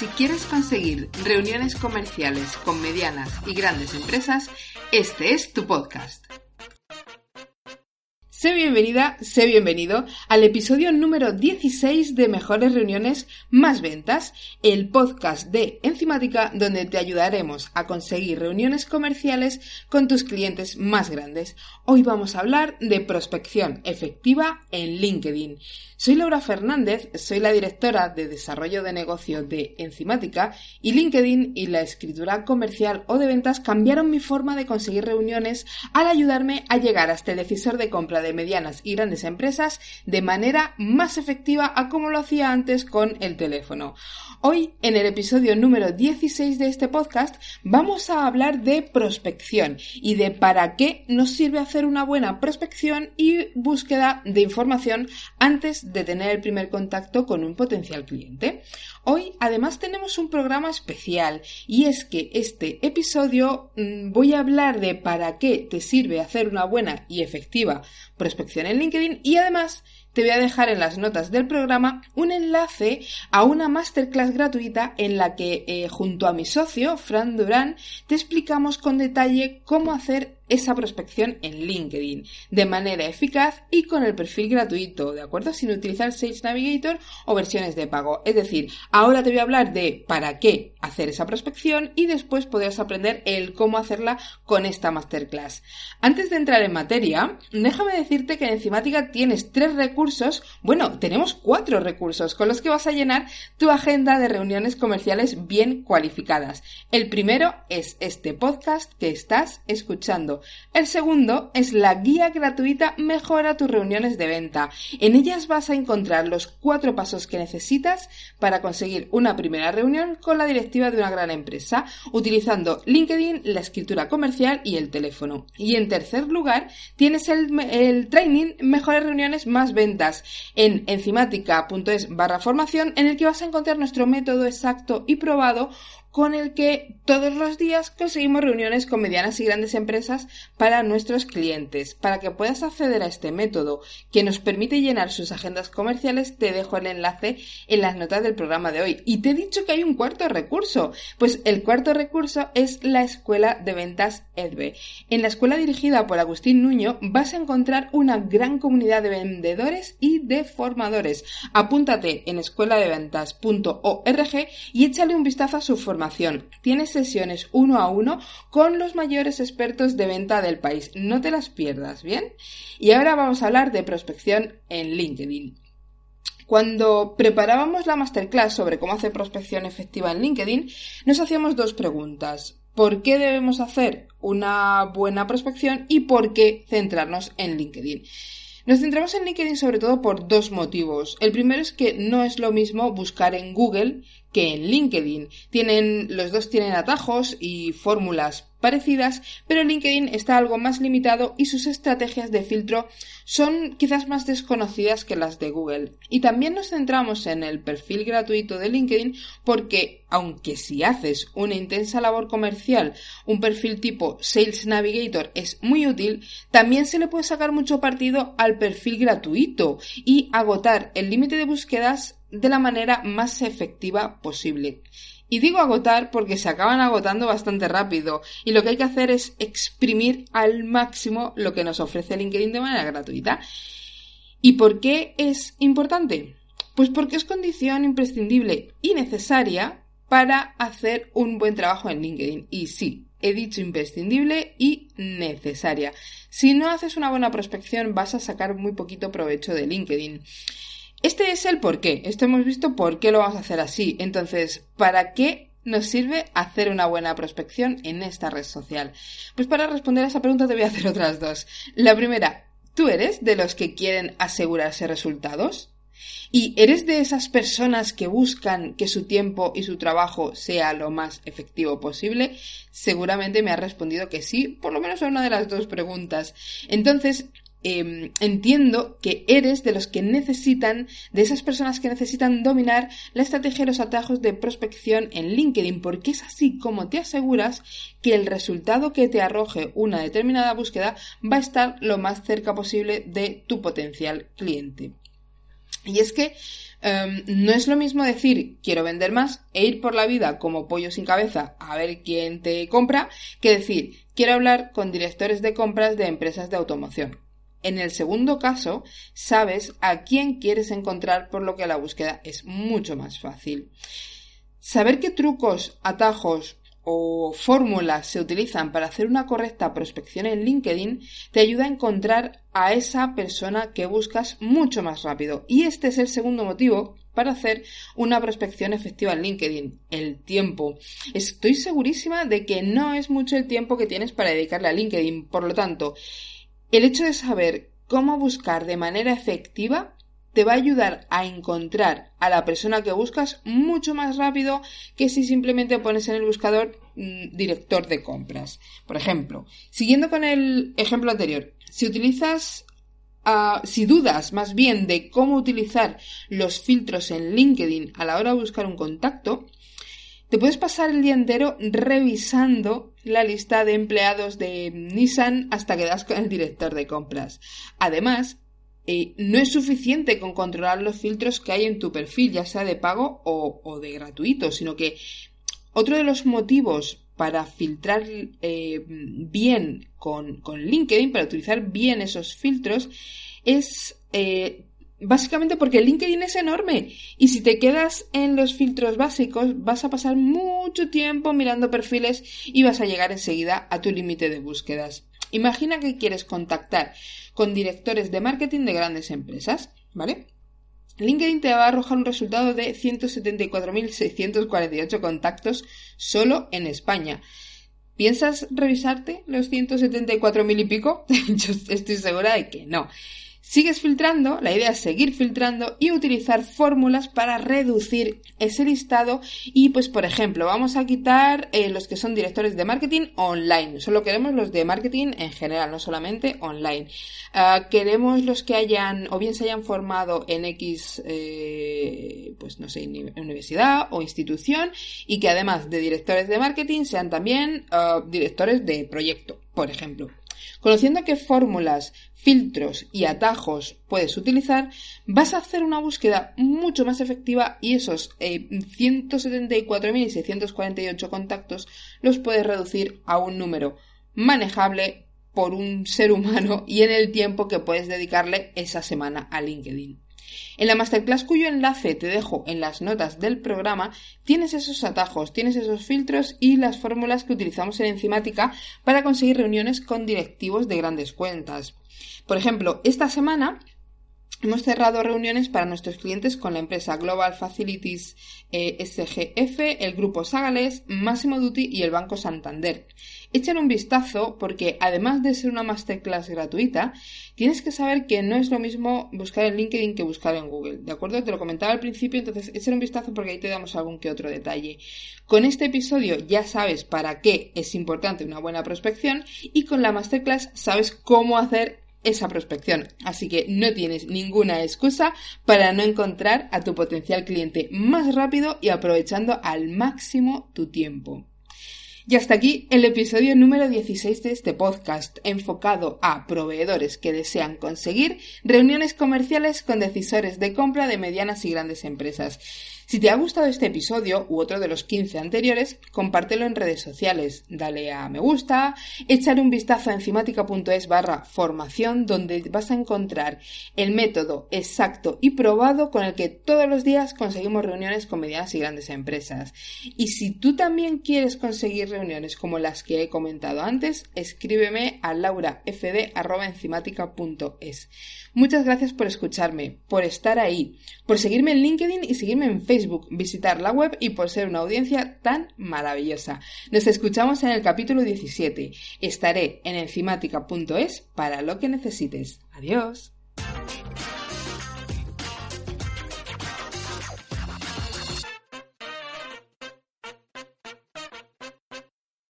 Si quieres conseguir reuniones comerciales con medianas y grandes empresas, este es tu podcast. Sé bienvenida, sé bienvenido al episodio número 16 de Mejores Reuniones Más Ventas, el podcast de Enzimática donde te ayudaremos a conseguir reuniones comerciales con tus clientes más grandes. Hoy vamos a hablar de prospección efectiva en LinkedIn. Soy Laura Fernández, soy la directora de desarrollo de negocio de Enzimática y LinkedIn y la escritura comercial o de ventas cambiaron mi forma de conseguir reuniones al ayudarme a llegar hasta el decisor de compra de medianas y grandes empresas de manera más efectiva a como lo hacía antes con el teléfono. Hoy, en el episodio número 16 de este podcast, vamos a hablar de prospección y de para qué nos sirve hacer una buena prospección y búsqueda de información antes de tener el primer contacto con un potencial cliente. Hoy además tenemos un programa especial y es que este episodio mm, voy a hablar de para qué te sirve hacer una buena y efectiva prospección en LinkedIn y además te voy a dejar en las notas del programa un enlace a una masterclass gratuita en la que eh, junto a mi socio, Fran Durán, te explicamos con detalle cómo hacer esa prospección en LinkedIn de manera eficaz y con el perfil gratuito, ¿de acuerdo? Sin utilizar Sales Navigator o versiones de pago. Es decir, ahora te voy a hablar de para qué hacer esa prospección y después podrás aprender el cómo hacerla con esta masterclass. Antes de entrar en materia, déjame decirte que en Encimática tienes tres recursos, bueno, tenemos cuatro recursos con los que vas a llenar tu agenda de reuniones comerciales bien cualificadas. El primero es este podcast que estás escuchando el segundo es la guía gratuita Mejora tus reuniones de venta. En ellas vas a encontrar los cuatro pasos que necesitas para conseguir una primera reunión con la de una gran empresa, utilizando LinkedIn, la escritura comercial y el teléfono. Y en tercer lugar, tienes el, training Mejores reuniones más ventas en enzimática.es barra formación en el que vas a encontrar nuestro método exacto y probado con el que todos los días conseguimos reuniones con medianas y grandes empresas para nuestros clientes. Para que puedas acceder a este método que nos permite llenar sus agendas comerciales, te dejo el enlace en las notas del programa de hoy. Y te he dicho que hay un cuarto recurso. Pues el cuarto recurso es la Escuela de Ventas EDBE. En la escuela dirigida por Agustín Nuño vas a encontrar una gran comunidad de vendedores y de formadores. Apúntate en escueladeventas.org y échale un vistazo a su formación Tienes sesiones uno a uno con los mayores expertos de venta del país. No te las pierdas, ¿bien? Y ahora vamos a hablar de prospección en LinkedIn. Cuando preparábamos la masterclass sobre cómo hacer prospección efectiva en LinkedIn, nos hacíamos dos preguntas. ¿Por qué debemos hacer una buena prospección y por qué centrarnos en LinkedIn? Nos centramos en LinkedIn sobre todo por dos motivos. El primero es que no es lo mismo buscar en Google que en LinkedIn. Tienen, los dos tienen atajos y fórmulas parecidas, pero LinkedIn está algo más limitado y sus estrategias de filtro son quizás más desconocidas que las de Google. Y también nos centramos en el perfil gratuito de LinkedIn porque, aunque si haces una intensa labor comercial, un perfil tipo Sales Navigator es muy útil, también se le puede sacar mucho partido al perfil gratuito y agotar el límite de búsquedas de la manera más efectiva posible. Y digo agotar porque se acaban agotando bastante rápido y lo que hay que hacer es exprimir al máximo lo que nos ofrece LinkedIn de manera gratuita. ¿Y por qué es importante? Pues porque es condición imprescindible y necesaria para hacer un buen trabajo en LinkedIn. Y sí, he dicho imprescindible y necesaria. Si no haces una buena prospección vas a sacar muy poquito provecho de LinkedIn. Este es el por qué. Esto hemos visto por qué lo vamos a hacer así. Entonces, ¿para qué nos sirve hacer una buena prospección en esta red social? Pues para responder a esa pregunta te voy a hacer otras dos. La primera, ¿tú eres de los que quieren asegurarse resultados? ¿Y eres de esas personas que buscan que su tiempo y su trabajo sea lo más efectivo posible? Seguramente me has respondido que sí, por lo menos a una de las dos preguntas. Entonces, Em, entiendo que eres de los que necesitan, de esas personas que necesitan dominar la estrategia y los atajos de prospección en LinkedIn, porque es así como te aseguras que el resultado que te arroje una determinada búsqueda va a estar lo más cerca posible de tu potencial cliente. Y es que em, no es lo mismo decir quiero vender más e ir por la vida como pollo sin cabeza a ver quién te compra que decir quiero hablar con directores de compras de empresas de automoción. En el segundo caso, sabes a quién quieres encontrar por lo que la búsqueda es mucho más fácil. Saber qué trucos, atajos o fórmulas se utilizan para hacer una correcta prospección en LinkedIn te ayuda a encontrar a esa persona que buscas mucho más rápido. Y este es el segundo motivo para hacer una prospección efectiva en LinkedIn, el tiempo. Estoy segurísima de que no es mucho el tiempo que tienes para dedicarle a LinkedIn, por lo tanto, el hecho de saber cómo buscar de manera efectiva te va a ayudar a encontrar a la persona que buscas mucho más rápido que si simplemente pones en el buscador mm, director de compras. Por ejemplo, siguiendo con el ejemplo anterior, si utilizas ah, si dudas más bien de cómo utilizar los filtros en LinkedIn a la hora de buscar un contacto, te puedes pasar el día entero revisando la lista de empleados de Nissan hasta que das con el director de compras. Además, eh, no es suficiente con controlar los filtros que hay en tu perfil, ya sea de pago o, de gratuito, sino que otro de los motivos para filtrar eh, bien con, LinkedIn, para utilizar bien esos filtros, es eh, básicamente porque LinkedIn es enorme y si te quedas en los filtros básicos vas a pasar mucho tiempo mirando perfiles y vas a llegar enseguida a tu límite de búsquedas. Imagina que quieres contactar con directores de marketing de grandes empresas, ¿vale? LinkedIn te va a arrojar un resultado de 174.648 contactos solo en España. ¿Piensas revisarte los 174.000 y pico? Yo estoy segura de que no. Sigues filtrando, la idea es seguir filtrando y utilizar fórmulas para reducir ese listado y pues por ejemplo vamos a quitar eh, los que son directores de marketing online, solo queremos los de marketing en general, no solamente online. Ah, queremos los que hayan o bien se hayan formado en X, eh, pues no sé, universidad o institución y que además de directores de marketing sean también ah, directores de proyecto, por ejemplo. Conociendo qué fórmulas, filtros y atajos puedes utilizar, vas a hacer una búsqueda mucho más efectiva y esos 174.648 eh, contactos los puedes reducir a un número manejable por un ser humano y en el tiempo que puedes dedicarle esa semana a LinkedIn. En la masterclass cuyo enlace te dejo en las notas del programa, tienes esos atajos, tienes esos filtros y las fórmulas que utilizamos en Enzimática para conseguir reuniones con directivos de grandes cuentas. Por ejemplo, esta semana Hemos cerrado reuniones para nuestros clientes con la empresa Global Facilities eh, SGF, el grupo Sagales, Massimo Duty y el Banco Santander. Echen un vistazo porque además de ser una masterclass gratuita, tienes que saber que no es lo mismo buscar en LinkedIn que buscar en Google. ¿De acuerdo? Te lo comentaba al principio, entonces echen un vistazo porque ahí te damos algún que otro detalle. Con este episodio ya sabes para qué es importante una buena prospección y con la masterclass sabes cómo hacer esa prospección. Así que no tienes ninguna excusa para no encontrar a tu potencial cliente más rápido y aprovechando al máximo tu tiempo. Y hasta aquí el episodio número 16 de este podcast, enfocado a proveedores que desean conseguir reuniones comerciales con decisores de compra de medianas y grandes empresas. Si te ha gustado este episodio u otro de los 15 anteriores, compártelo en redes sociales, dale a me gusta, échale un vistazo a enzimática.es barra formación donde vas a encontrar el método exacto y probado con el que todos los días conseguimos reuniones con medianas y grandes empresas. Y si tú también quieres conseguir reuniones como las que he comentado antes, escríbeme a laurafd.enzimática.es. Muchas gracias por escucharme, por estar ahí, por seguirme en LinkedIn y seguirme en Facebook visitar la web y por ser una audiencia tan maravillosa. Nos escuchamos en el capítulo 17. Estaré en encimática.es para lo que necesites. Adiós.